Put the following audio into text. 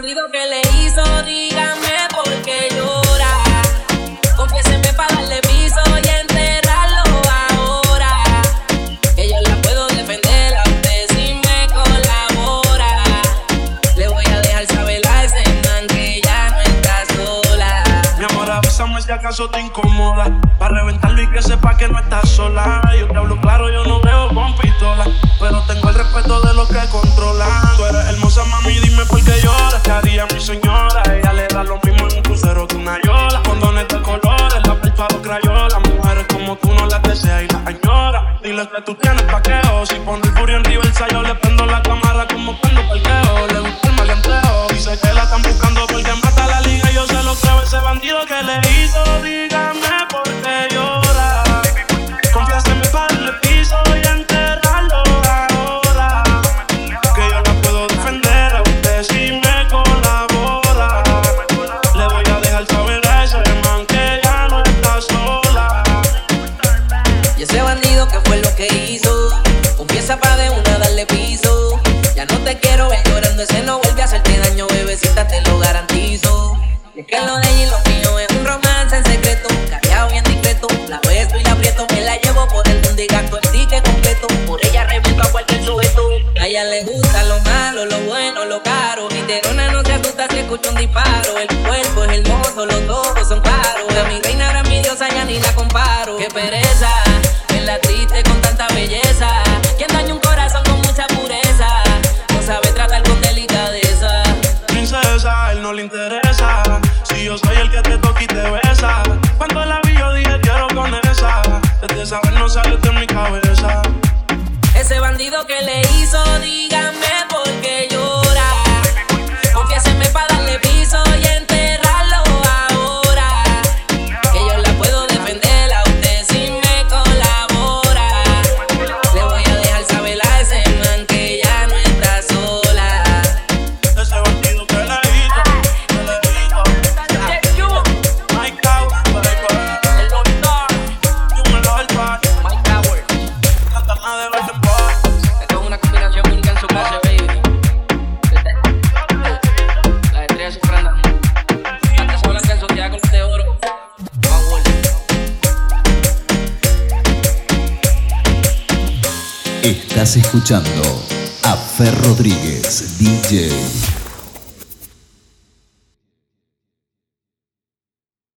bandido que le hizo, dígame por qué llora. Confiéseme para darle piso y enterrarlo ahora. Que yo la puedo defender a usted si me colabora. Le voy a dejar saber a ese man que ya no está sola. Mi amor, avísame si acaso te incomoda. Para reventarlo y que sepa que no estás sola. Yo te hablo claro, yo no veo con pistola. Pero tengo el respeto de lo que con tú no las deseas y las añora. Dile que tú tienes paqueo. Si pone el furio en reversa, yo le prendo la cámara como cuando parqueo. Le gusta el maleanteo. Dice que la están buscando porque Y ese bandido que fue lo que hizo, confiesa pa' de una darle piso. Ya no te quiero ver llorando, ese no vuelve a hacerte daño, bebecita, te lo garantizo. Y es que lo de ella y lo mío es un romance en secreto, callado bien discreto. La beso y la aprieto, me la llevo por el mundo y gasto el completo. Por ella reviento a cualquier sujeto. A ella le gusta lo malo, lo bueno, lo caro. Mi terona no se asusta si escucha un disparo. El cuerpo es hermoso, los ojos son claros. De mi reina era mi diosa, ya ni la comparo. Qué pereza, te toca y. Cuando la vi, yo dije quiero con esa. Desde saber no sale de mi cabeza. Ese bandido que le hizo, dígame Estás escuchando a Fer Rodríguez, DJ.